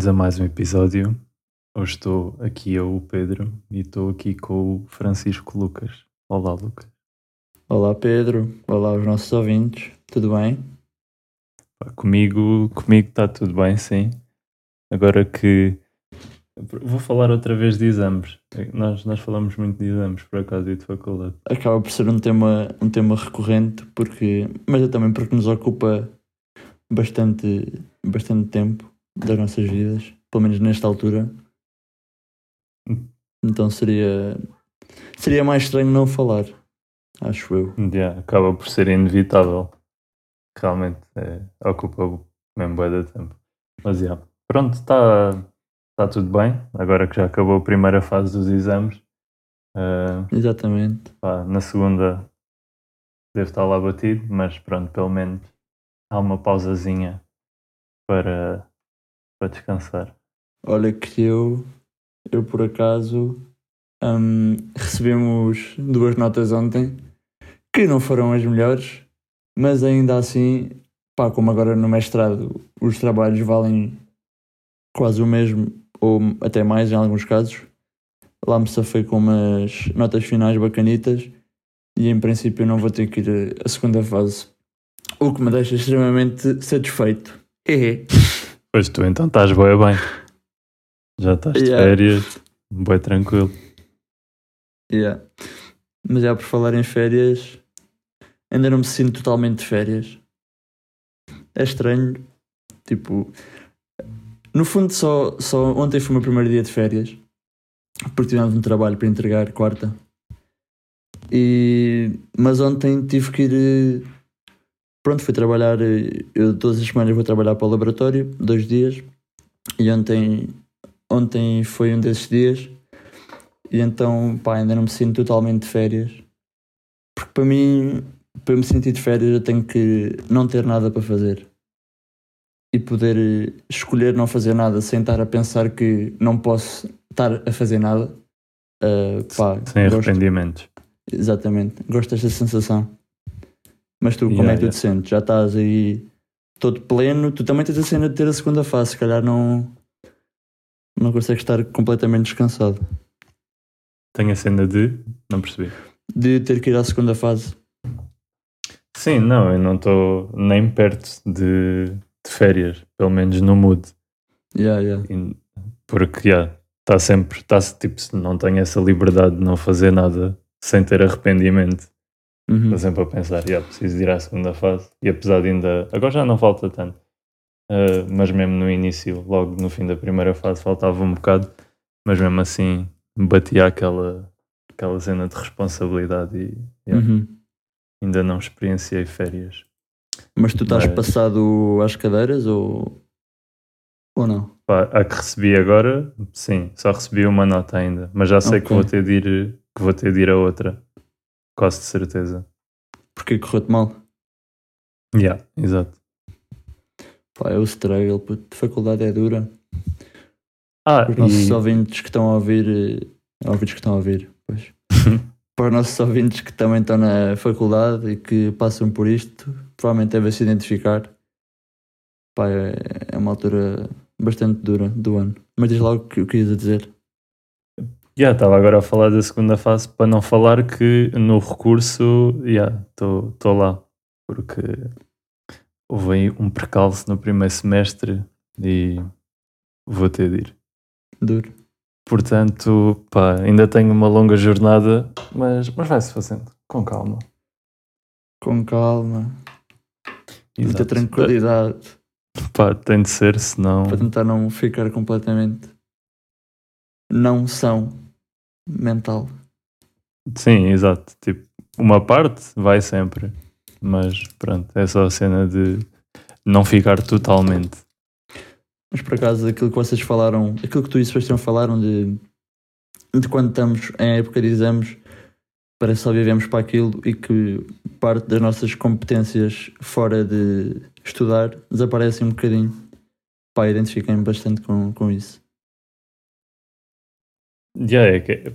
Bem-vindos a mais um episódio. Hoje estou aqui eu, o Pedro, e estou aqui com o Francisco Lucas. Olá, Lucas. Olá Pedro, olá aos nossos ouvintes, tudo bem? Comigo comigo está tudo bem, sim. Agora que vou falar outra vez de exames. Nós, nós falamos muito de exames, por acaso, e de faculdade. Acaba por ser um tema, um tema recorrente, porque, mas é também porque nos ocupa bastante, bastante tempo das nossas vidas, pelo menos nesta altura. Então seria, seria mais estranho não falar, acho eu. Yeah, acaba por ser inevitável. Realmente é, ocupa mesmo bué de tempo. Mas yeah. pronto, está tá tudo bem. Agora que já acabou a primeira fase dos exames. ah, Exatamente. pá, na segunda devo estar lá batido, mas pronto, pelo menos há uma pausazinha para, para descansar. Olha que eu, eu por acaso, hum, recebemos duas notas ontem que não foram as melhores, mas ainda assim, pá, como agora no mestrado os trabalhos valem quase o mesmo, ou até mais em alguns casos, lá me safei com umas notas finais bacanitas e em princípio não vou ter que ir a segunda fase, o que me deixa extremamente satisfeito. Hehe. Pois tu então estás bem bem. Já estás de Yeah. férias, bem tranquilo. Yeah. Mas já por falar em férias, ainda não me sinto totalmente de férias. É estranho. Tipo, no fundo, só, só ontem foi o meu primeiro dia de férias, porque tivemos um trabalho para entregar quarta. E, mas ontem tive que ir. Pronto, fui trabalhar. eh, Eu todas as semanas vou trabalhar para o laboratório, dois dias. E ontem, ontem foi um desses dias. E então, pá, ainda não me sinto totalmente de férias. Porque para mim, para me sentir de férias, eu tenho que não ter nada para fazer. E poder eh, escolher não fazer nada sem estar a pensar que não posso estar a fazer nada. Ah, pá, Sem gosto, arrependimentos. exatamente, gosto desta sensação. Mas tu, como Yeah, é que tu yeah. te sentes? Já estás aí todo pleno. Tu também tens a cena de ter a segunda fase, se calhar não, não consegues estar completamente descansado. Tenho a cena de. Não percebi. De ter que ir à segunda fase. Sim, não, eu não estou nem perto de, de férias, pelo menos no mood. Yeah, yeah. Porque, já, está sempre, está tipo, não tenho essa liberdade de não fazer nada sem ter arrependimento. Uhum. Estou sempre a pensar, já, preciso ir à segunda fase. E apesar de ainda, agora já não falta tanto, Ah, mas mesmo no início, logo no fim da primeira fase, faltava um bocado, mas mesmo assim batia aquela, aquela cena de responsabilidade e yeah, Uhum. ainda não experienciei férias. Mas tu estás Mas- passado às cadeiras ou, ou não? Pá, a que recebi agora, sim, só recebi uma nota ainda, mas já sei que Ok. vou ter de ir, que vou ter de ir a outra, quase de certeza. Porque correu-te mal? Yeah, exato. Pá, é o struggle, puto. Faculdade é dura. Ah, Para os nossos e, ouvintes que estão a ouvir, eh, ouvintes que estão a ouvir, pois. Para os nossos ouvintes que também estão na faculdade e que passam por isto, provavelmente devem se identificar. Pá, é, é uma altura bastante dura do ano. Mas diz logo o que o que ias a dizer. Já, estava agora a falar da segunda fase para não falar que no recurso, já, estou lá. Porque houve aí um percalço no primeiro semestre e vou ter de ir. Duro. Portanto, pá, ainda tenho uma longa jornada, mas, mas vai-se fazendo, com calma. Com calma, muita tranquilidade. Pá, tem de ser, senão. para tentar não ficar completamente não são mental. Sim, exato. Tipo, uma parte vai sempre, mas pronto, é só a cena de não ficar totalmente. Mas por acaso aquilo que vocês falaram, aquilo que tu e Sebastião falaram de, de quando estamos em época de exames, parece que só vivemos para aquilo e que parte das nossas competências fora de estudar desaparecem um bocadinho. Pá, identifiquem-me bastante com, com isso. Já é que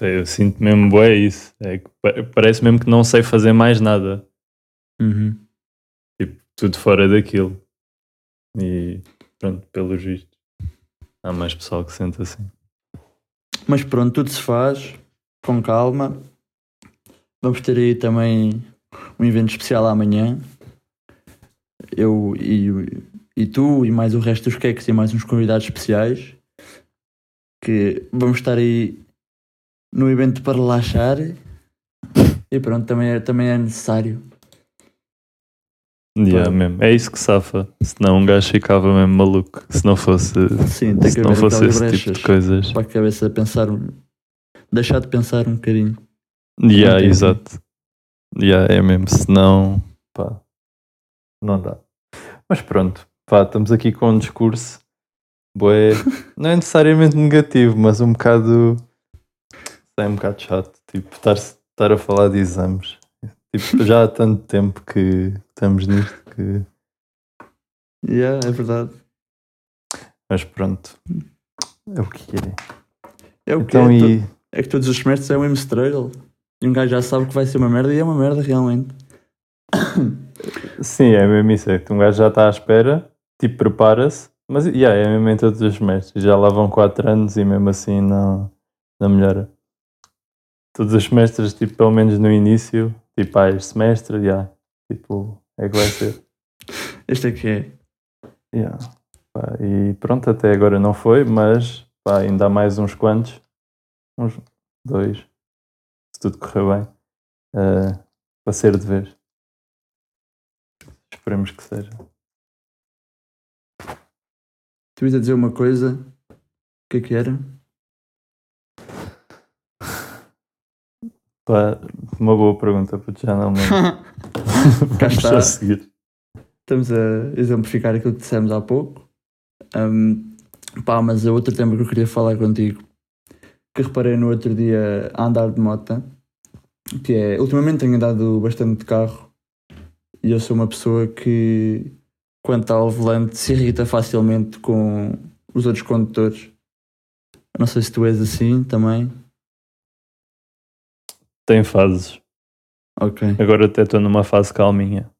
eu sinto mesmo bué isso. É que pa- parece mesmo que não sei fazer mais nada. Uhum. Tipo, tudo fora daquilo. E pronto, pelos vistos. Há mais pessoal que sente assim. Mas pronto, tudo se faz com calma. Vamos ter aí também um evento especial amanhã. Eu e, e tu e mais o resto dos queques e mais uns convidados especiais. Que vamos estar aí no evento para relaxar. E pronto, também é, também é necessário. Yeah, mesmo. É isso que safa. Senão um gajo ficava mesmo maluco. Se não fosse, Sim, se não fosse esse tipo de coisas. para a cabeça pensar. Deixar de pensar um bocadinho. Yeah, exato. Yeah, é mesmo. Senão, pá, não dá. Mas pronto, pá, estamos aqui com um discurso. Bué, não é necessariamente negativo, mas um bocado. É um bocado chato. Tipo, estar, estar a falar de exames. Tipo, já há tanto tempo que estamos nisto que. Yeah, é verdade. Mas pronto. É o que é. É o que Então, é. e. É que todos os semestres é o mesmo struggle. E um gajo já sabe que vai ser uma merda e é uma merda realmente. Sim, é mesmo isso. É que um gajo já está à espera, tipo, prepara-se, mas yeah, é mesmo em todos os semestres. Já lá vão 4 anos e mesmo assim não, não melhora. Todos os semestres, tipo, pelo menos no início, tipo, ah, este semestre, yeah, tipo, é que vai ser. Este é que é. Yeah. Pá, e pronto, até agora não foi, mas pá, ainda há mais uns quantos, uns dois, se tudo correr bem, eh, para ser de vez. Esperemos que seja. Tu ias a dizer uma coisa. O que é que era? Pá, uma boa pergunta, porque já não me Vamos só seguir. Estamos a exemplificar aquilo que dissemos há pouco. Ahm, pá, mas é outro tema que eu queria falar contigo. Que reparei no outro dia a andar de moto. Que é, ultimamente tenho andado bastante de carro. E eu sou uma pessoa que, quando está ao volante, se irrita facilmente com os outros condutores. Não sei se tu és assim também. Tem fases. Ok. Agora até estou numa fase calminha.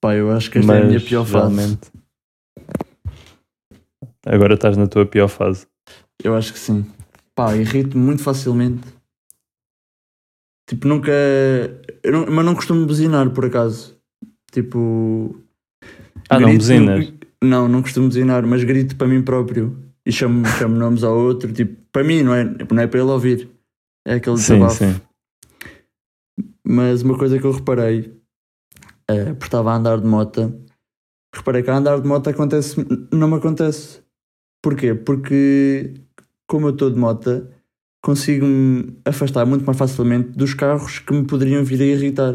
Pá, eu acho que esta mas é a minha pior fase. realmente- Agora estás na tua pior fase. Eu acho que sim. Pá, irrito-me muito facilmente. Tipo, nunca. eu não- mas não costumo buzinar, por acaso. Tipo. Ah, não grito- buzinas? Não, não costumo buzinar, mas grito para mim próprio. E chamo, chamo nomes ao outro. Tipo, para mim, não é, não é para ele ouvir. É aquele Sim, desabafo. sim. Mas uma coisa que eu reparei, é, porque estava a andar de moto, reparei que a andar de moto acontece, não me acontece. Porquê? Porque como eu estou de moto, consigo-me afastar muito mais facilmente dos carros que me poderiam vir a irritar.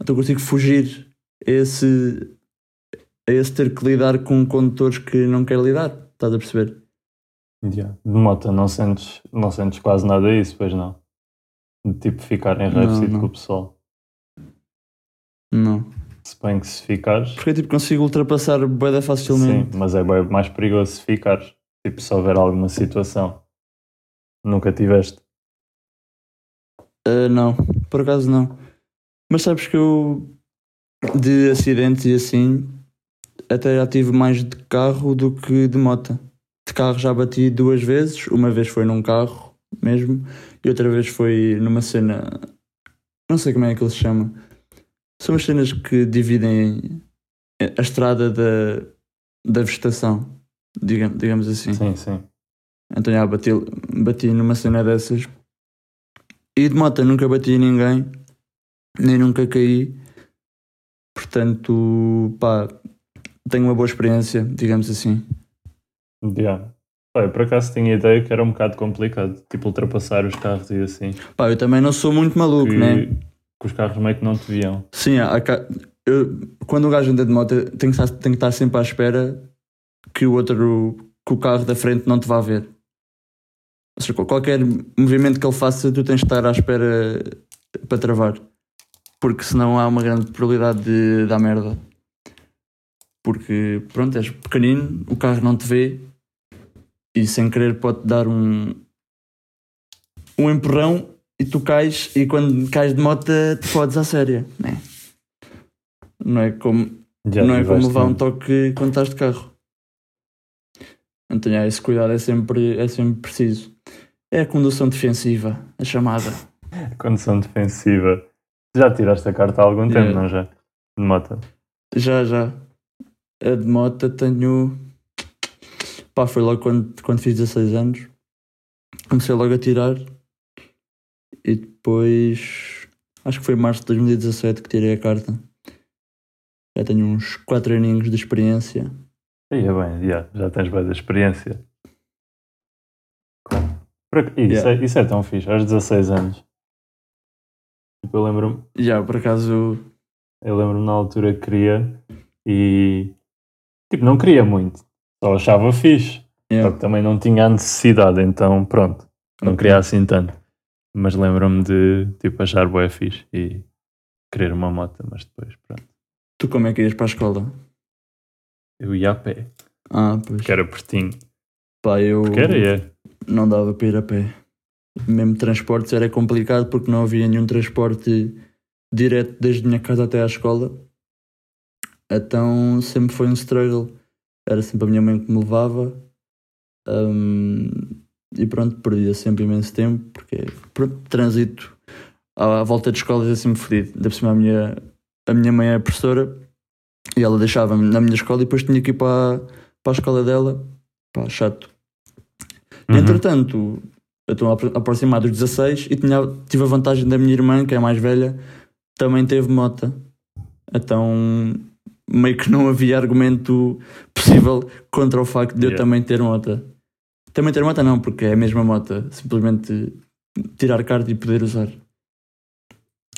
Então consigo fugir esse, a esse ter que lidar com condutores que não quero lidar. Estás a perceber? Yeah. De moto não sentes, não sentes quase nada disso, pois não? De tipo ficar enraivecido com o pessoal. Não. Se bem que se ficares, Porque tipo, consigo ultrapassar bem facilmente. sim, mas é bem mais perigoso se ficares. Tipo, se houver alguma situação. Nunca tiveste. Uh, não, por acaso não. Mas sabes que eu de acidentes e assim até já tive mais de carro do que de moto. De carro já bati duas vezes, uma vez foi num carro mesmo e outra vez foi numa cena. Não sei como é que ele se chama. São as cenas que dividem a estrada da, da vegetação, digamos, digamos assim. Sim, sim. Então já bati, bati numa cena dessas. E de moto nunca bati em ninguém, nem nunca caí. Portanto, pá, tenho uma boa experiência, digamos assim. Yeah. Pá, eu por acaso tinha ideia que era um bocado complicado. Tipo, ultrapassar os carros e assim. Pá, eu também não sou muito maluco, que, né? que os carros meio que não te viam. Sim, há eu- quando um gajo anda de moto, tem que, estar, tem que estar sempre à espera que o outro, que o carro da frente não te vá ver. Ou seja, qual- qualquer movimento que ele faça, tu tens de estar à espera para travar. Porque senão há uma grande probabilidade de dar merda. Porque, pronto, és pequenino, o carro não te vê e sem querer pode dar um, um empurrão e tu cais e quando cais de moto te fodes à séria, né? Não é como, Já não é como levar um muito. toque quando estás de carro. Então, yeah, esse cuidado é sempre, é sempre preciso. É a condução defensiva, a chamada. Condição defensiva. Já tiraste a carta há algum tempo, não já? De moto. Já, já. A de moto tenho. Pá, foi logo quando, quando fiz 16 anos. Comecei logo a tirar. E depois. Acho que foi em março de 2017 que tirei a carta. Já tenho uns 4 aninhos de experiência. Aí é bem, já, já tens bem da experiência. Isso, Yeah. é, isso é tão fixe, aos 16 anos. Tipo, eu lembro-me Já, por acaso. eu lembro na altura que queria e tipo, não queria muito, só achava fixe. Só Yeah, que também não tinha a necessidade, então pronto, não Ok. queria assim tanto. Mas lembro-me de tipo achar bué fixe e querer uma moto, mas depois pronto. Tu como é que ias para a escola? Eu ia a pé, Ah, pois. que era pertinho. Pá, eu. Porque era, é. não dava para ir a pé. Mesmo transportes era complicado porque não havia nenhum transporte direto desde a minha casa até à escola. Então sempre foi um struggle. Era sempre a minha mãe que me levava. Hum, e pronto, perdia sempre imenso tempo porque pronto, trânsito à, volta de escolas é sempre fodido. Ainda por cima a minha, a minha mãe é professora e ela deixava-me na minha escola e depois tinha que ir para, para a escola dela. Pá, chato. Uhum. Entretanto, eu estou a apro- a aproximar dos 16 e tinha, tive a vantagem da minha irmã, que é a mais velha, também teve mota. Então, meio que não havia argumento possível contra o facto de eu Yeah. também ter mota. Também ter mota não, porque é a mesma mota. Simplesmente tirar carta e poder usar.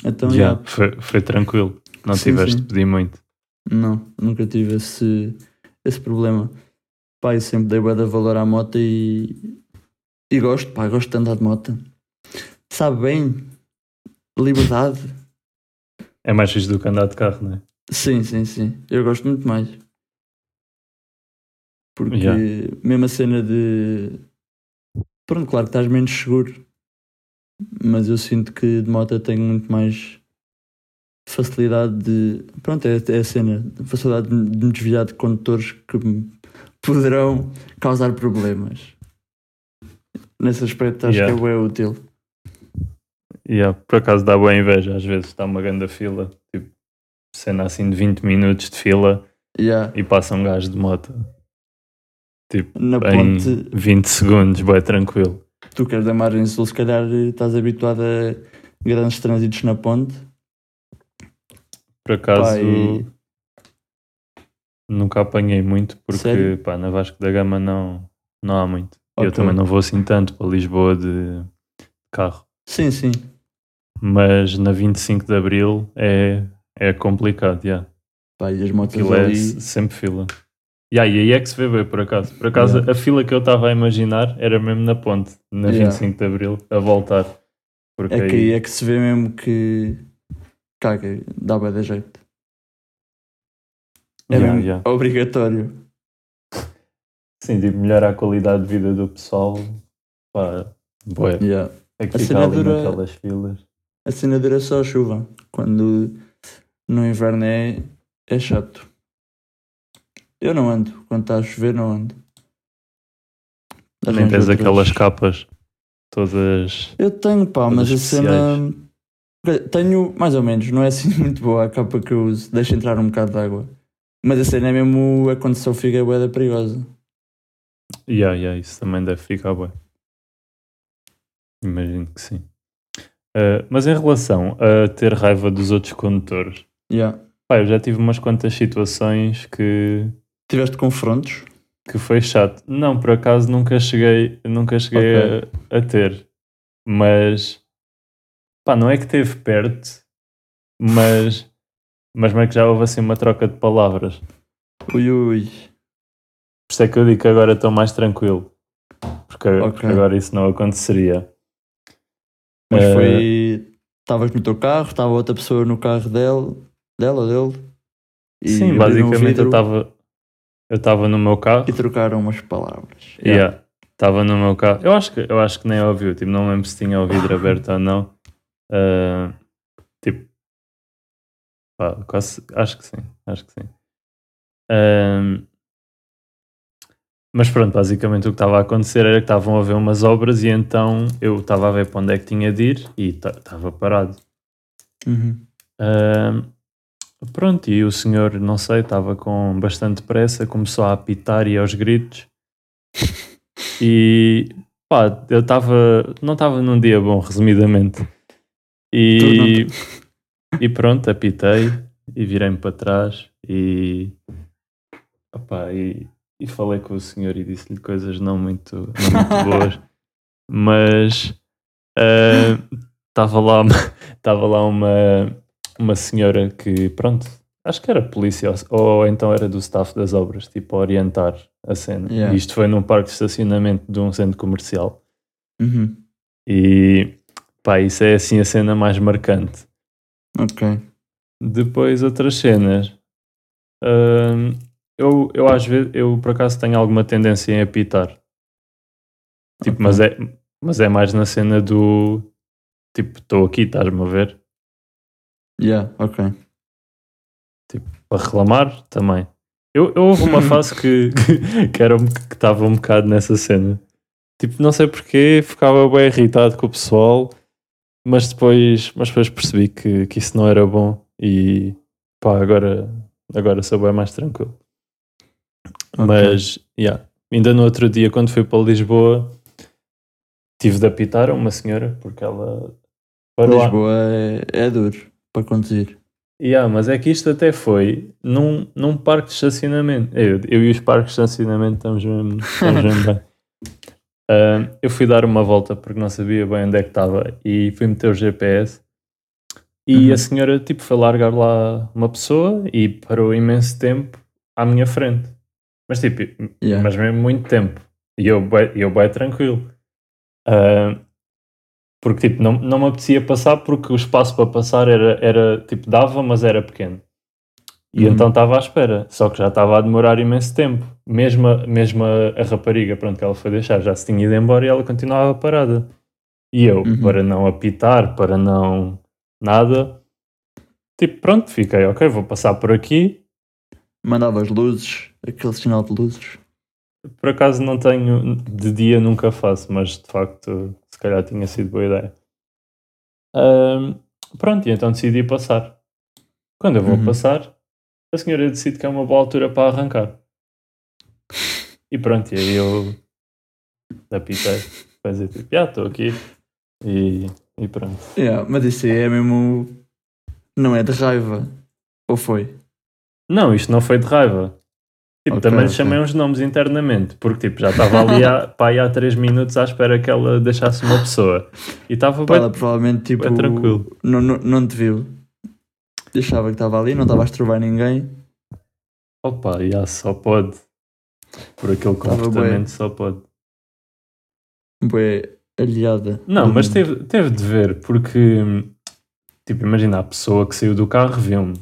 Então, Já, yeah, foi, foi tranquilo. Não Sim, tiveste sim. de pedir muito. não, nunca tive esse, esse problema. Pá, eu sempre dei de valor à moto e, e gosto, pá, gosto de andar de moto. Sabe bem? Liberdade. É mais fixe do que andar de carro, não é? Sim, sim, sim. Eu gosto muito mais. Porque Yeah. mesmo a cena de. Pronto, claro que estás menos seguro. Mas eu sinto que de moto tenho muito mais facilidade de. Pronto, é, é a cena. Facilidade de me de me desviar de condutores que poderão causar problemas. Nesse aspecto acho Yeah. que é útil. Yeah, por acaso dá boa inveja, às vezes está uma grande fila, tipo, cena assim de 20 minutos de fila Yeah. e passa um gajo de moto. Tipo, Na em ponte, 20 segundos, bem tranquilo. tu que és da margem sul, se calhar eh, estás habituado a grandes trânsitos na ponte. Por acaso Pá, e- nunca apanhei muito porque Sério? pá, na Vasco da Gama não, não há muito. E Eu também não vou assim tanto para Lisboa de carro. Sim, sim. Mas na 25 de Abril é, é complicado, yeah. Pá, e as motos Aquilo é ali. se- sempre fila. Yeah, e aí é que se vê bem, por acaso. Por acaso, Yeah. a fila que eu estava a imaginar era mesmo na ponte, na Yeah. 25 de Abril, a voltar. Porque É que aí, é que se vê mesmo que. Caga, dá bem da jeito. É Yeah, mesmo yeah. obrigatório. sim, tipo, melhora a qualidade de vida do pessoal. Pá. Yeah. É que A fica cena ali dura- naquelas filas. A cena dura só a chuva. Quando no inverno é, é chato. Eu não ando. Quando está a chover, não ando. Nem tens outras- aquelas capas todas. Eu tenho, pá, mas a cena. Tenho, mais ou menos, não é assim muito boa a capa que eu uso. Deixa entrar um bocado de água. Mas a cena é mesmo a condição fica é bué perigosa. Yeah, yeah, isso também deve ficar bem. Imagino que sim. Uh, mas em relação a ter raiva dos outros condutores, Yeah. pá, eu já tive umas quantas situações que, Tiveste confrontos? que foi chato. Não, por acaso nunca cheguei, nunca cheguei a, a ter. Mas pá, não é que esteve perto, mas, mas meio que já houve assim uma troca de palavras. Ui, ui. Por isso é que eu digo que agora estou mais tranquilo. Porque, Ok. porque agora isso não aconteceria. Mas Eh, foi. Estavas no teu carro, estava outra pessoa no carro dele, dela, dele. E Sim, basicamente eu vidro estava eu estava no meu carro. E trocaram umas palavras. Yeah. Estava no meu carro. Eu acho que, eu acho que nem ouviu. Tipo, não lembro se tinha o vidro aberto ou não. Ah, tipo, pá, quase, acho que sim. Acho que sim. Ahm, mas pronto, basicamente o que estava a acontecer era que estavam a ver umas obras e então eu estava a ver para onde é que tinha de ir e estava parado. Uhum. Uh, pronto, e o senhor, não sei, estava com bastante pressa, começou a apitar e aos gritos. E pá, eu estava, não estava num dia bom, resumidamente. E, e pronto, apitei e virei-me para trás e, opá, e, e falei com o senhor e disse-lhe coisas não muito, não muito boas, mas estava uh, lá, estava lá uma, uma senhora que, pronto, acho que era polícia ou, ou então era do staff das obras, tipo, a orientar a cena. Yeah. E isto foi num parque de estacionamento de um centro comercial. Uhum. E pá, isso é assim a cena mais marcante. Ok. Depois outras cenas. Hum, eu, eu às vezes, eu por acaso tenho alguma tendência em apitar. Tipo, Ok. mas, é, mas é mais na cena do tipo, estou aqui, estás-me a ver? Yeah, ok. Para reclamar também. Eu, eu houve uma fase que, que, era, um- que estava um bocado nessa cena. Tipo, não sei porquê, ficava bem irritado com o pessoal, mas depois, mas depois percebi que, que isso não era bom e pá, agora, agora sou bem mais tranquilo. Ok. Mas, yeah, ainda no outro dia, quando fui para Lisboa, tive de apitar a uma senhora porque ela Lisboa é, é duro para conduzir. Yeah, mas é que isto até foi num, num parque de estacionamento. Eu, eu e os parques de estacionamento estamos mesmo, estamos mesmo bem. Ah, eu fui dar uma volta porque não sabia bem onde é que estava e fui meter o GPS e Uhum. a senhora tipo foi largar lá uma pessoa e parou imenso tempo à minha frente. Mas tipo, Yeah. mas mesmo muito tempo. E eu, eu bem tranquilo. Ah, porque tipo, não, não me apetecia passar porque o espaço para passar era, era tipo, dava, mas era pequeno. E Uhum. então estava à espera, só que já estava a demorar imenso tempo. Mesmo, a- mesmo a, a rapariga, pronto, que ela foi deixar, já se tinha ido embora e ela continuava parada. E eu, Uhum. para não apitar, para não nada, tipo, pronto, fiquei, ok, vou passar por aqui, Mandava as luzes, aquele sinal de luzes. Por acaso não tenho, de dia nunca faço, mas de facto calhar tinha sido boa ideia. Ahm, pronto, e então decidi passar. Quando eu vou Uhum. passar, a senhora decide que é uma boa altura para arrancar. E pronto, e aí eu apitei. Fazer tipo, já estou aqui. E, e pronto. Yeah, mas isso aí é mesmo. Não é de raiva. Ou foi? Não, isto não foi de raiva. Tipo, Ok, também lhe ok. chamei uns nomes internamente, porque tipo, já estava ali há, pá, há 3 minutos à espera que ela deixasse uma pessoa. E estava bem ela provavelmente tipo. é tranquilo. Não, não, não te viu. Deixava que estava ali, não estava a estrovar ninguém. Opa, já só pode. Por aquele comportamento só pode. Bué aliada. Não, mas teve, teve de ver, porque tipo, imagina a pessoa que saiu do carro viu-me.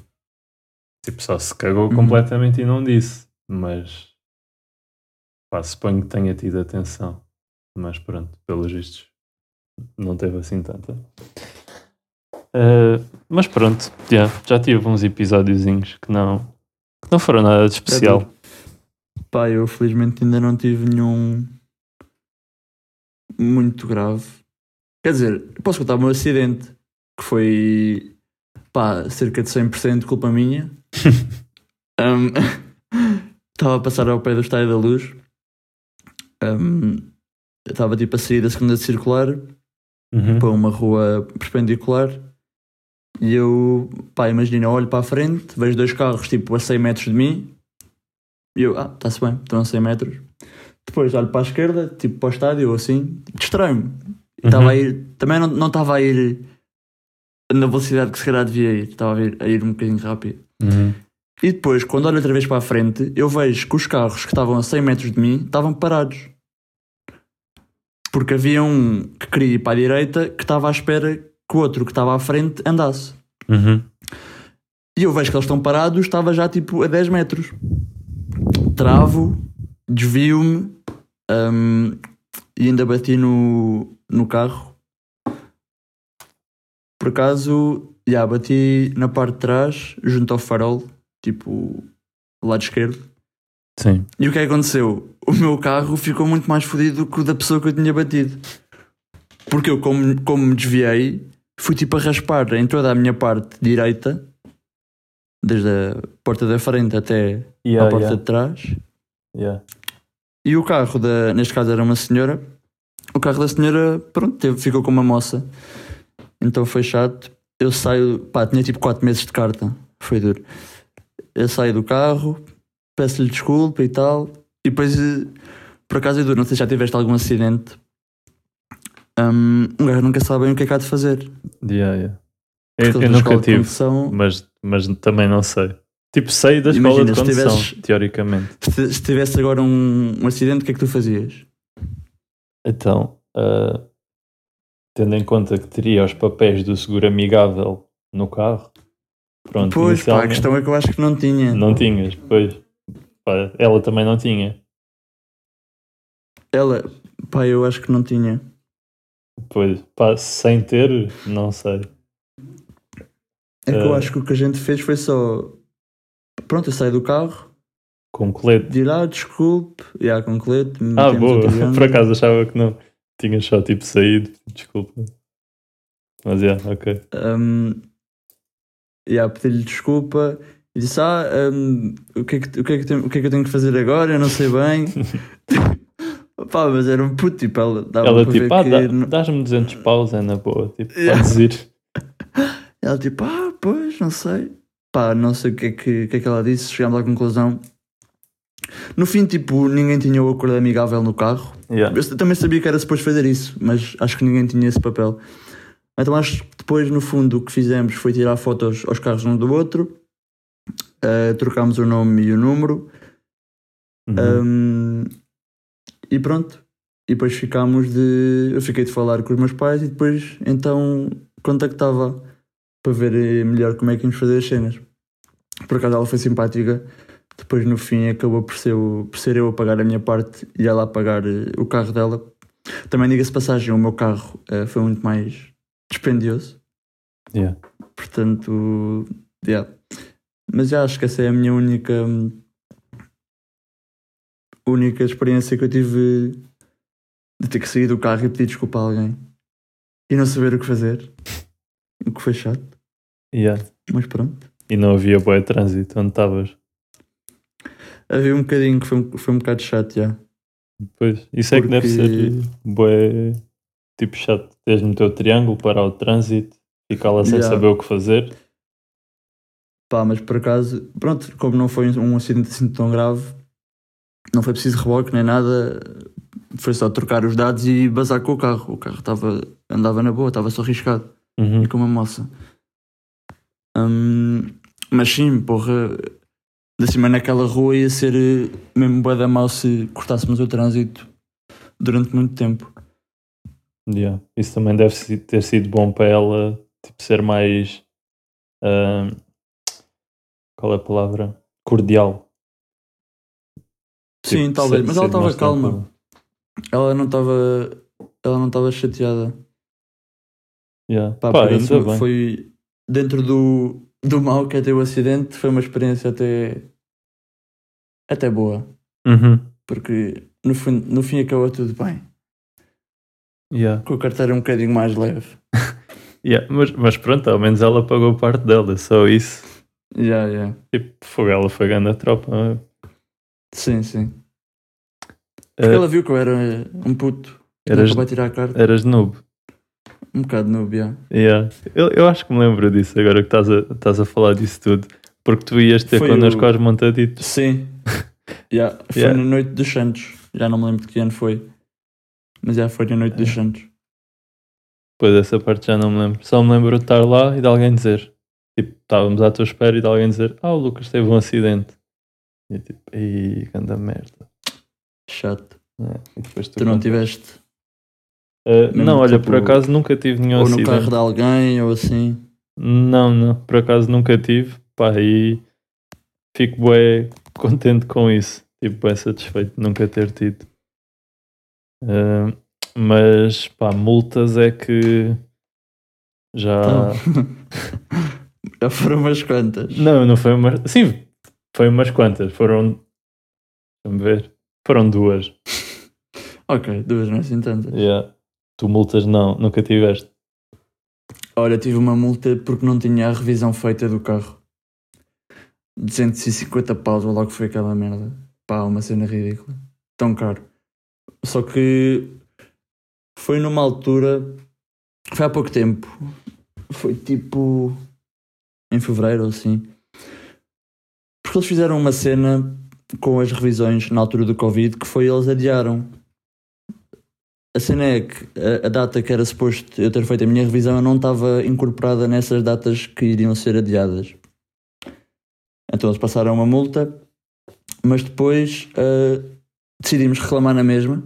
Tipo, só se cagou Uhum. completamente e não disse. Mas pá, suponho que tenha tido atenção. Mas pronto, pelos vistos, não teve assim tanta. Eh, mas pronto, já, já tive uns episódiozinhos que não, que não foram nada de especial. duro. Pá, eu felizmente ainda não tive nenhum muito grave. Quer dizer, posso contar o meu acidente, que foi pá, cerca de 100% culpa minha. Um, Estava a passar ao pé do Estádio da Luz. Um, Estava tipo a sair da segunda circular Uhum. para uma rua perpendicular e eu, pá, imagina, olho para a frente, vejo dois carros tipo a 100 metros de mim e eu, ah, está-se bem, estão a 100 metros. Depois olho para a esquerda, tipo para o estádio, assim, distraio-me. Estava Uhum. a ir, também não não estava a ir na velocidade que se calhar devia ir, estava a ir, a ir um bocadinho rápido. Uhum. E depois, quando olho outra vez para a frente, eu vejo que os carros que estavam a 100 metros de mim estavam parados. Porque havia um que queria ir para a direita que estava à espera que o outro que estava à frente andasse. Uhum. E eu vejo que eles estão parados, estava já tipo a 10 metros. Travo, desvio-me hum, e ainda bati no, no carro. Por acaso, já bati na parte de trás, junto ao farol, tipo, do lado esquerdo. Sim. E o que é que aconteceu? O meu carro ficou muito mais fodido que o da pessoa que eu tinha batido. Porque eu, como, como me desviei, fui tipo a raspar em toda a minha parte direita, desde a porta da frente até Yeah, à porta yeah, de trás. yeah. E o carro, da, neste caso era uma senhora, o carro da senhora, pronto, teve, ficou com uma moça. Então foi chato. Eu saio, pá, tinha tipo 4 meses de carta, foi duro. Eu saio do carro, peço-lhe desculpa e tal, e depois, eh, por acaso duro, não sei se já tiveste algum acidente. Hum, Um gajo nunca sabe bem o que é que há de fazer. Yeah, yeah. Eu, eu nunca tive, condução, mas, mas também não sei. Tipo, sei da escola Imagina, de se condução, tivesses- teoricamente. se, se tivesse agora um, um acidente, o que é que tu fazias? Então, ah, tendo em conta que teria os papéis do seguro amigável no carro, pronto, pois, pá, a questão é que eu acho que não tinha. Não tinhas, pois. Pá, ela também não tinha. Ela, pá, eu acho que não tinha. Pois, pá, sem ter, não sei. É que eu Eh. acho que o que a gente fez foi só. Pronto, eu saí do carro, Com colete. de lá, desculpe, e há com colete. Ah, boa. Por acaso achava que não. Tinha só tipo saído, desculpa. Mas é, ok. Um, yeah, pedi-lhe desculpa e disse: Ah, um, o, que é que, o, que é que tenho- o que é que eu tenho que fazer agora? Eu não sei bem. Pá, mas era um puto, tipo, ela dava Ela tipo, ah, dá- não- dás-me 200 paus, é na boa. Tipo, Yeah. podes ir. Ela tipo, ah, pois, não sei. Pá, não sei o que é que, que, é que ela disse, chegámos à conclusão. No fim, tipo, ninguém tinha o acordo amigável no carro. Yeah. Eu também sabia que era suposto fazer isso, mas acho que ninguém tinha esse papel. Então acho que depois, no fundo, o que fizemos foi tirar fotos aos carros um do outro, eh, trocámos o nome e o número, Uhum. hum, e pronto. E depois ficámos de. Eu fiquei de falar com os meus pais e depois então contactava para ver eh, melhor como é que íamos fazer as cenas. Por acaso ela foi simpática. Depois no fim acabou por ser, o- por ser eu a pagar a minha parte e ela a pagar eh, o carro dela. Também diga-se passagem, o meu carro eh, foi muito mais dispendioso. Yeah. Portanto, yeah. mas já acho que essa é a minha única única experiência que eu tive de ter que sair do carro e pedir desculpa a alguém e não saber o que fazer. O que foi chato, Yeah. mas pronto. E não havia boa trânsito onde estavas. Havia um bocadinho que foi, um- foi um bocado chato, já. Pois, isso é que deve ser Porque- bué, tipo chato. Tens de meter o triângulo para o trânsito, ficar lá sem Yeah. saber o que fazer. Pá, mas por acaso, pronto, como não foi um acidente assim tão grave, não foi preciso reboque nem nada, foi só trocar os dados e bazar com o carro. O carro estava, andava na boa, estava só arriscado. Uhum. e com uma moça. Hum, mas sim, porra, de cima naquela rua ia ser eh, mesmo bué da mal se cortássemos o trânsito durante muito tempo. Yeah. Isso também deve ter sido bom para ela tipo, ser mais. ahm, qual é a palavra? Cordial. Sim, Tipo, talvez, ser- mas ela ser mais estava calma. Ela não estava ela não estava chateada. Yeah. Pá, Pá, ainda foi dentro do, do mal que é ter o acidente, foi uma experiência até até boa, Uhum. porque no fim, no fim acabou tudo bem. Yeah. Com a carteira um bocadinho mais leve. Yeah. Mas, mas pronto, ao menos ela pagou parte dela, só isso. Yeah, yeah. Tipo, foi ela foi ganhando a tropa. Sim, sim. Eh, Porque ela viu que eu era um puto. eras, Para tirar a carta. eras noob. Um bocado noob, yeah. Yeah. Eu, eu acho que me lembro disso agora que estás a, estás a falar disso tudo. Porque tu ias ter Foi connosco o- aos montaditos. Sim. yeah. Foi Yeah. na noite dos Santos. Já não me lembro de que ano foi. Mas já foi na noite dos Santos. Pois essa parte já não me lembro. Só me lembro de estar lá e de alguém dizer. Tipo, estávamos à tua espera e de alguém dizer: Ah, o Lucas teve um acidente. E eu tipo, ei, ganda merda. Chato. É, e depois tu Tu não tiveste. Mesmo, não, olha, tipo, por acaso nunca tive nenhum ou no acidente. carro de alguém, ou assim. Não, não, por acaso nunca tive. Pá, e fico bem contente com isso. Tipo, bem satisfeito de nunca ter tido. Ah, mas, pá, multas é que já. Então, já foram umas quantas. Não, não foi uma. Sim, foi umas quantas. Foram Deixa-me ver. Foram duas. Ok, duas não é assim tantas. Yeah. Tu multas não, nunca tiveste. Olha, tive uma multa porque não tinha a revisão feita do carro. 250 paus, ou logo foi aquela merda. Pá, uma cena ridícula. Tão caro. Só que foi numa altura. Foi há pouco tempo. Foi tipo. Em fevereiro ou assim. Porque eles fizeram uma cena com as revisões na altura do Covid que foi eles adiaram. A cena é que a, a data que era suposto eu ter feito a minha revisão não estava incorporada nessas datas que iriam ser adiadas. Então eles passaram uma multa, mas depois uh, decidimos reclamar na mesma,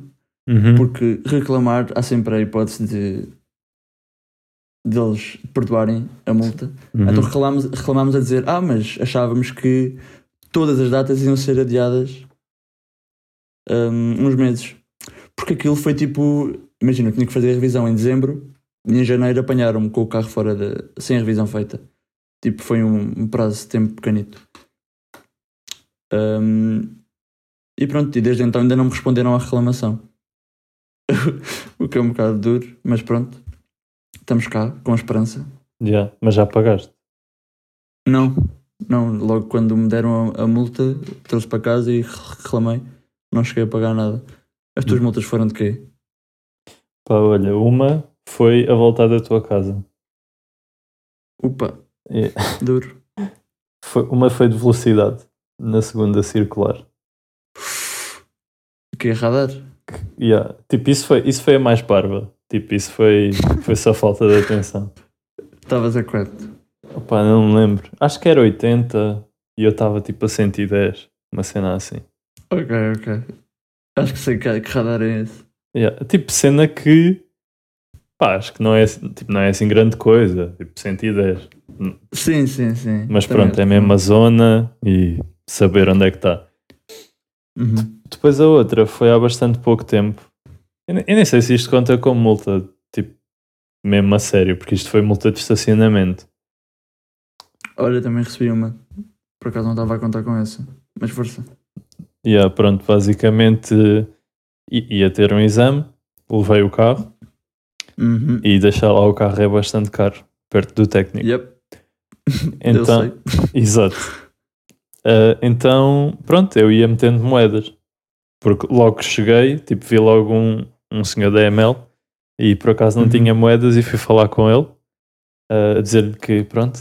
Uhum. porque reclamar há sempre a hipótese de deles perdoarem a multa. Uhum. Então reclamámos, reclamámos a dizer: Ah, mas achávamos que todas as datas iam ser adiadas hum, uns meses. Porque aquilo foi tipo: Imagina, eu tinha que fazer a revisão em dezembro e em janeiro apanharam-me com o carro fora de, sem a revisão feita. Tipo, foi um, um prazo de tempo pequenito. Hum, e pronto, e desde então ainda não me responderam à reclamação. o que é um bocado duro, mas pronto. Estamos cá, com esperança. Yeah. Mas já pagaste. Não, não, logo quando me deram a, a multa, trouxe para casa e reclamei. Não cheguei a pagar nada. As tuas multas foram de quê? Pá, olha, uma foi a voltar da tua casa. Upa, E duro. foi- uma foi de velocidade, na segunda circular. Que é radar? Yeah. Tipo, isso foi, isso foi a mais parva. Tipo, isso foi, foi só falta de atenção. Estavas a quanto? Opa, não me lembro. Acho que era 80 e eu estava tipo a 110. Uma cena assim. Ok, ok. Acho que sei que, que radar é esse. Yeah. Tipo, cena que. Pá, acho que não é, tipo, não é assim grande coisa. Tipo, 110. Sim, sim, sim. Mas Também pronto, é mesmo a zona e saber onde é que está. Uhum. Depois a outra foi há bastante pouco tempo. Eu, ne- eu nem sei se isto conta como multa, tipo, mesmo a sério, porque isto foi multa de estacionamento. Olha, também recebi uma. Por acaso não estava a contar com essa. Mas força. E yeah, pronto, basicamente ia ter um exame, levei o carro Uhum. e deixar lá o carro é bastante caro, perto do técnico. Yep. Então, Eu sei. exato. Ah, então, pronto, eu ia metendo moedas. Porque logo que cheguei, tipo, vi logo um, um senhor da ML e por acaso não Uhum. tinha moedas e fui falar com ele ah, a dizer-lhe que, pronto,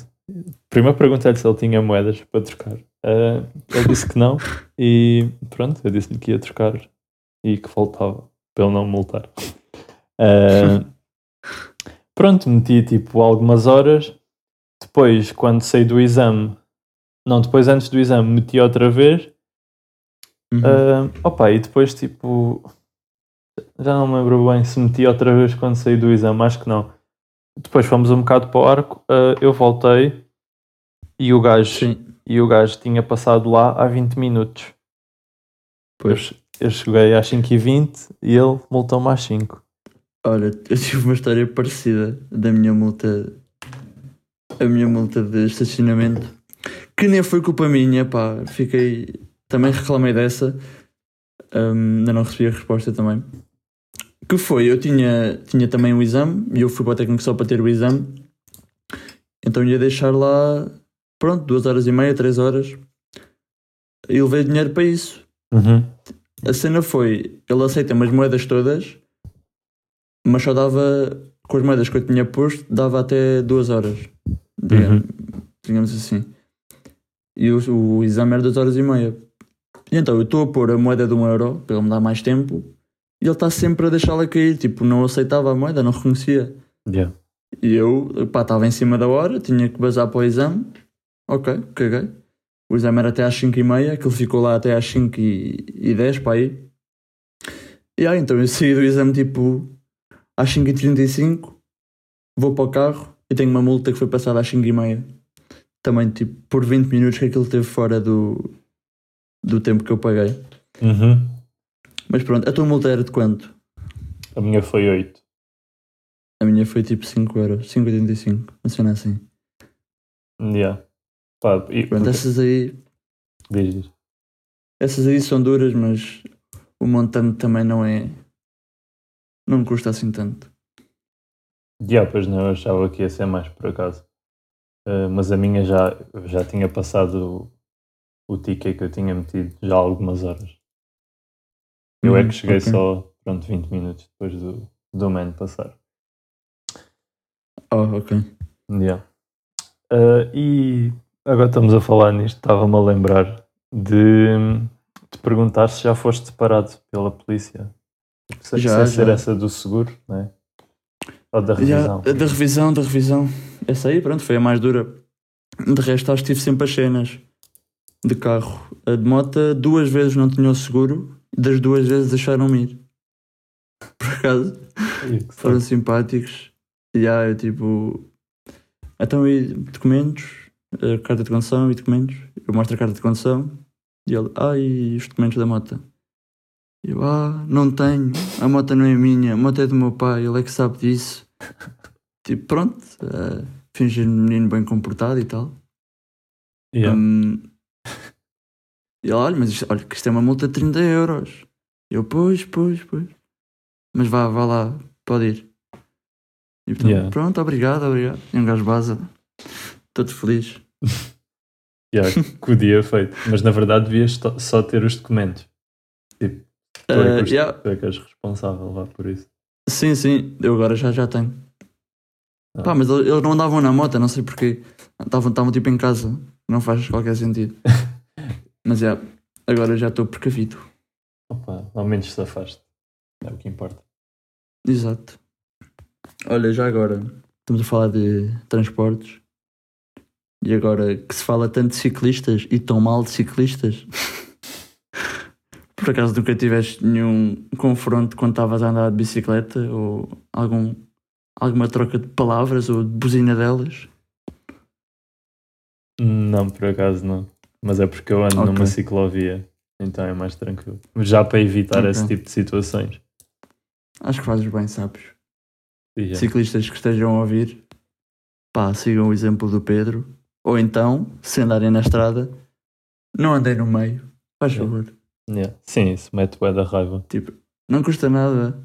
primeiro perguntei-lhe se ele tinha moedas para trocar. Ah, ele disse que não e pronto, eu disse-lhe que ia trocar e que voltava para ele não multar. Ah, pronto, meti tipo algumas horas. Depois, quando saí do exame, não, depois antes do exame, meti outra vez. Uhum. Ah, opa, e depois tipo. Já não me lembro bem se meti outra vez quando saí do exame, acho que não. Depois fomos um bocado para o arco, ah, eu voltei e o gajo, Sim. e o gajo tinha passado lá há 20 minutos. Eu, Pois. eu cheguei às 5h20 e ele multou-me às 5. Olha, eu tive uma história parecida da minha multa. A minha multa de estacionamento. Que nem foi culpa minha, pá. Fiquei. Também reclamei dessa. Hum, ainda não recebi a resposta também. Que foi, eu tinha, tinha também um exame e eu fui para o técnico só para ter o exame. Então ia deixar lá, pronto, duas horas e meia, três horas. E levei dinheiro para isso. Uhum. A cena foi, ele aceita-me as moedas todas, mas só dava, com as moedas que eu tinha posto, dava até duas horas. Digamos, digamos assim. E o, o exame era duas horas e meia. E então eu estou a pôr a moeda de um euro, para ele me dar mais tempo, e ele está sempre a deixá-la cair. Tipo, não aceitava a moeda, não reconhecia. Yeah. E eu, pá, estava em cima da hora, tinha que bazar para o exame. Ok, caguei. O exame era até às 5 e meia, aquilo ficou lá até às 5 e, e 10 para aí. E aí, então eu saí do exame tipo às 5 e 35, vou para o carro e tenho uma multa que foi passada às 5 e meia. Também tipo por 20 minutos que aquilo esteve fora do, do tempo que eu paguei. Uhum. Mas pronto, a tua multa era de quanto? A minha foi 8. A minha foi tipo 5 euros, 5,85, uma cena assim. Yeah. Pá, e, Pronto, essas aí diz, diz. essas aí são duras, mas o montante também não é. Não me custa assim tanto. Já, pois não, eu achava que ia ser mais por acaso. Uh, mas a minha já, já tinha passado o, ticket que eu tinha metido já há algumas horas. Eu é Hum, que cheguei ok. só, pronto, 20 minutos depois do, do man passar. Oh, ok. Yeah. Uh, e agora estamos a falar nisto, estava-me a lembrar de te perguntar se já foste separado pela polícia. Se, Já, ser já. essa do seguro, não é? Ou da Já, revisão. da revisão, da revisão. Essa aí, pronto, foi a mais dura. De resto, acho que tive sempre as cenas de carro. A de moto, duas vezes não tinha o seguro, das duas vezes deixaram-me ir. Por acaso, que foram simpáticos. E há, eu tipo. Então, e documentos, a carta de condução e documentos. Eu mostro a carta de condução e ele, ah, e os documentos da moto? Eu, ah, não tenho, a moto não é minha, a moto é do meu pai, ele é que sabe disso. tipo, pronto, uh, fingir um menino bem comportado e tal. Yeah. Hum, e ele, olha, mas isto, olha, que isto é uma multa de 30 euros. Eu, pois, pois, pois. Mas vá, vá lá, pode ir. E portanto, Yeah. pronto, obrigado, obrigado. E um gajo baza. Todo feliz. Yeah, que o dia feito. Mas na verdade devias só ter os documentos. Tipo, tu é, que os- yeah, tu é que és responsável lá por isso. Sim, sim, eu agora já, já tenho. Ah. Pá, mas eles eles não andavam na moto, não sei porquê. Estavam, estavam tipo em casa. Não faz qualquer sentido. mas já, agora já estou precavido. Opa, ao menos se afaste. É o que importa. Exato. Olha, já agora estamos a falar de transportes. E agora que se fala tanto de ciclistas e tão mal de ciclistas. Por acaso nunca tiveste nenhum confronto quando estavas a andar de bicicleta ou algum, alguma troca de palavras ou de buzina delas? Não, por acaso não. Mas é porque eu ando Ok. numa ciclovia. Então é mais tranquilo. Já para evitar Ok. esse tipo de situações. Acho que fazes bem, sabes? Yeah. Ciclistas que estejam a ouvir, pá, sigam o exemplo do Pedro. Ou então, se andarem na estrada, não andem no meio. Faz Yeah. favor. Yeah. Sim, isso mete bué da raiva. Tipo, não custa nada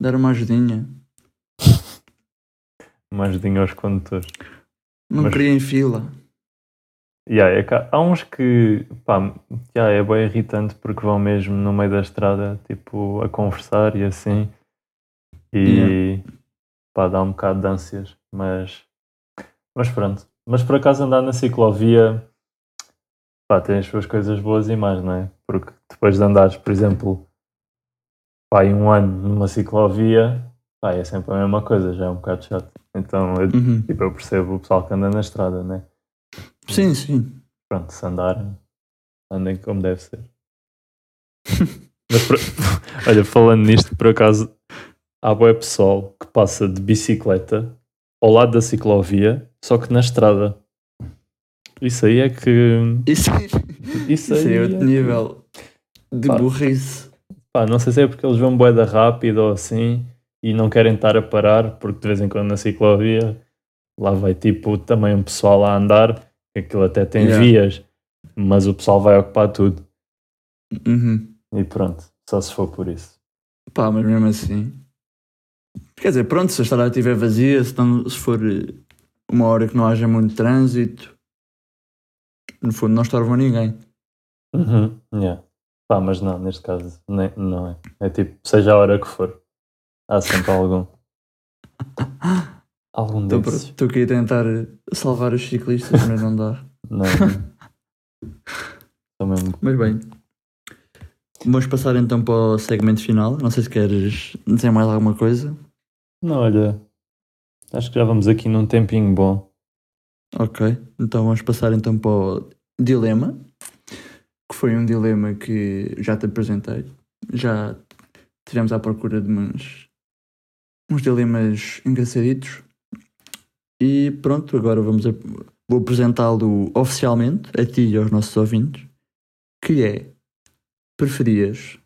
dar uma ajudinha. Uma ajudinha aos condutores. Não Mas- criem fila. Yeah, é que há uns que pá, yeah, é bem irritante porque vão mesmo no meio da estrada tipo a conversar e assim e pá, dá um bocado de ânsias, mas, mas pronto. Mas por acaso andar na ciclovia pá, tem as suas coisas boas e mais, não é? Porque depois de andares, por exemplo, pá, um ano numa ciclovia, pá, é sempre a mesma coisa, já é um bocado chato. Então eu, Uhum. tipo, eu percebo o pessoal que anda na estrada, né? Sim, sim. pronto, se andarem, andem como deve ser. Mas, por- olha, falando nisto, por acaso, há boé pessoal que passa de bicicleta ao lado da ciclovia, só que na estrada. Isso aí é que. Isso, Isso isso aí é outro é nível de Pá. burrice. Pá, não sei se é porque eles vão boeda rápido ou assim e não querem estar a parar, porque de vez em quando na ciclovia lá vai tipo também um pessoal a andar, aquilo até tem Yeah. vias, mas o pessoal vai ocupar tudo. Uhum. E pronto, só se for por isso. Pá, mas mesmo assim. Quer dizer, pronto, se a estrada estiver vazia, se, não- se for eh, uma hora que não haja muito trânsito, no fundo não estorvam ninguém. Uhum. Yeah. Pá, mas não, neste caso nem- não é. É tipo, seja a hora que for, há sempre algum. Algum Estou desses. estou aqui a tentar salvar os ciclistas, mas não dá. Não. Estou mesmo. Mas bem, vamos passar então para o segmento final. Não sei se queres dizer mais alguma coisa. Não, olha, acho que já vamos aqui num tempinho bom. Ok, então vamos passar então para o dilema, que foi um dilema que já te apresentei. Já tivemos à procura de uns, uns dilemas engraçaditos. E pronto, agora vamos a- vou apresentá-lo oficialmente a ti e aos nossos ouvintes, que é preferias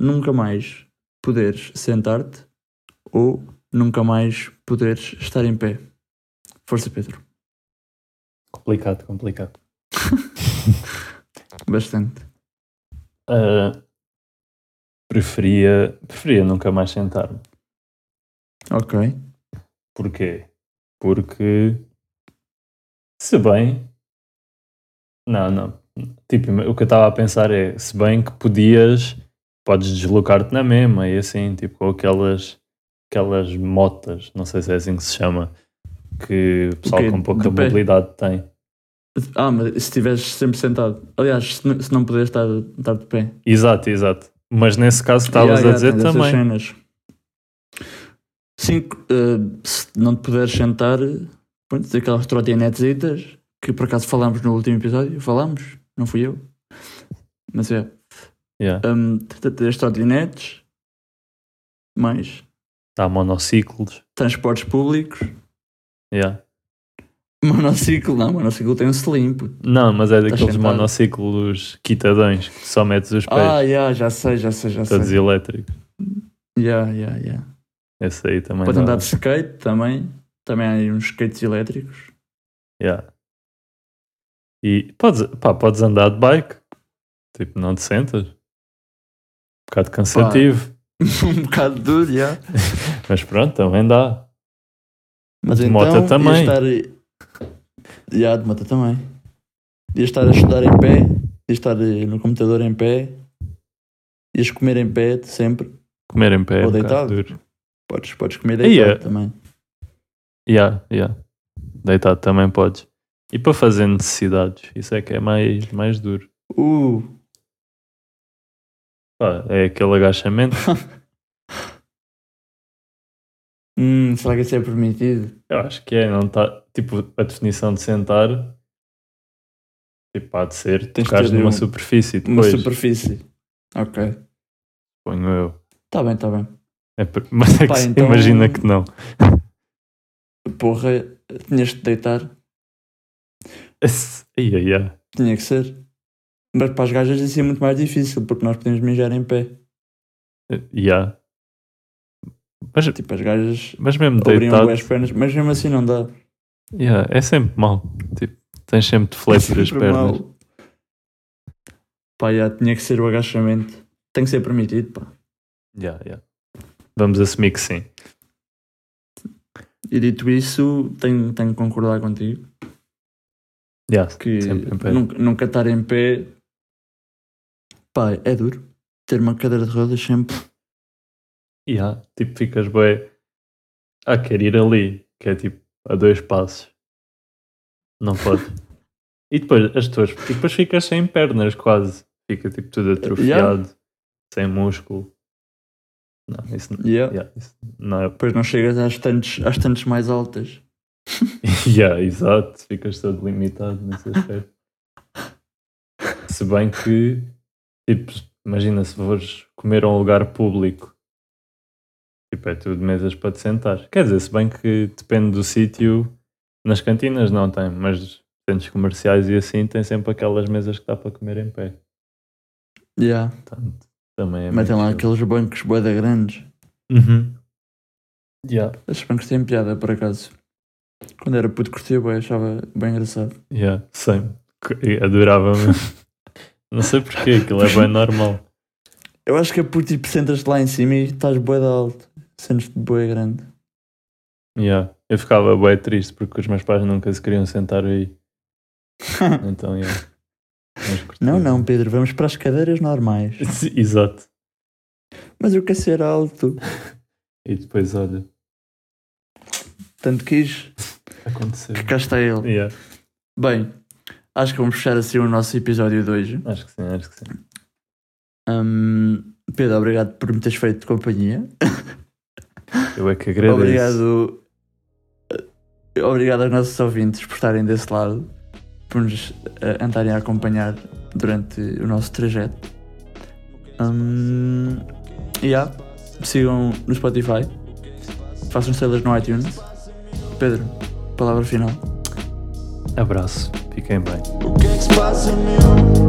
nunca mais poderes sentar-te ou nunca mais poderes estar em pé? Força, Pedro. Complicado, complicado. Bastante. Ah, preferia, preferia nunca mais sentar-me. Ok. Porquê? Porque se bem. Não, não. Tipo, o que eu estava a pensar é, se bem que podias, podes deslocar-te na mesma e assim, tipo, com aquelas, aquelas motas, não sei se é assim que se chama, que o pessoal quê? com pouca mobilidade tem. Ah, mas se estiveres sempre sentado. Aliás, se não, se não puderes estar, estar de pé. Exato, exato. Mas nesse caso estavas Yeah, a dizer yeah, tem dessas também. cenas. Sim, eh, se não te puderes sentar, pronto, tem aquelas trotinetes que por acaso falámos no último episódio. Falámos, não fui eu. Mas é. Yeah. Um, as trotinetes, mais Há monociclos. transportes públicos. Yeah. Monociclo, não, monociclo tem-se limpo. Não, mas é daqueles sentado. monociclos quitadões que só metes os pés, Ah, yeah, já sei, já sei, já todos sei. elétricos. Yeah, yeah, yeah. Esse aí também Pode dá. andar de skate também. Também há aí uns skates elétricos. Yeah. E podes, pá, podes andar de bike, tipo, não te sentas. Um bocado cansativo, um bocado duro, já. mas pronto, também dá. Mas De então, moto também. estar... Já, de moto também. Ia estar a estudar em pé, ia estar no computador em pé, ias comer em pé sempre. Comer em pé é Ou um bocado deitado. Podes, podes comer Aí deitado é. também. Yeah, yeah. Deitado também podes. E para fazer necessidades, isso é que é mais, mais duro. Uh, Pá, é aquele agachamento. hum, será que isso é permitido? Eu acho que é, não tá. Tipo, a definição de sentar. Tipo, há de ser Tens tocares numa um- superfície Uma depois, superfície. Ok. ponho eu. Tá bem, tá bem. É mas é que Pá, se- então- imagina que não. Porra, tinhas de deitar. Ai, ai. Tinha que ser. Mas para as gajas isso é muito mais difícil, porque nós podemos mijar em pé. Yeah. Mas, Tipo, as gajas mas mesmo abriam deitado, as pernas, mas mesmo assim não dá. yeah, é sempre mau. Tipo, tens sempre de fletir as Sempre pernas. mau. Pá, já, tinha que ser o agachamento. Tem que ser permitido, pá. Yeah, yeah. Vamos assumir que sim. E dito isso, tenho, tenho que concordar contigo. Yeah, Que nunca, nunca estar em pé, pá, é duro. Ter uma cadeira de rodas sempre. Yeah, tipo, ficas bem. Ah, quero ir ali, que é tipo a dois passos. Não pode. e depois as tuas. E depois ficas sem pernas quase. Fica tipo tudo atrofiado, sem músculo. Não, isso não. Yeah. Yeah, isso não é. Depois não chegas às tantos, às tantos mais altas. yeah, exato, ficas todo limitado nesse aspecto. Se bem que, tipo, imagina se fores comer a um lugar público, tipo, é tudo mesas para te sentar. Quer dizer, se bem que depende do sítio, nas cantinas não tem, mas centros comerciais e assim tem sempre aquelas mesas que dá para comer em pé. Yeah. Portanto, também é Metem lá muito chill. aqueles bancos boeda grandes. Uhum. Yeah, Esses bancos têm piada, por acaso. Quando era puto curtia bem, achava bem engraçado. yeah, sempre. Que- Adorava mesmo. Não sei porquê, aquilo é bem normal. Eu acho que é por tipo, sentas-te lá em cima e estás boeda alto. Sentes-te boeda grande. Yeah. Eu ficava bem triste porque os meus pais nunca se queriam sentar aí. Então, yeah. Não, não, Pedro, vamos para as cadeiras normais. Exato. Mas eu quero ser alto. E depois, olha, Tanto quis aconteceu. que cá está ele. Yeah. Bem, acho que vamos fechar assim o nosso episódio de hoje. Acho que sim, acho que sim. Hum, Pedro, obrigado por me teres feito companhia. Eu é que agradeço. Obrigado. eh, Obrigado aos nossos ouvintes por estarem desse lado, por nos eh, andarem a acompanhar durante o nosso trajeto. Hum, e yeah, sigam no Spotify, façam estrelas no iTunes. Pedro, palavra final. Abraço. Fiquem bem. O que é que se passa, meu?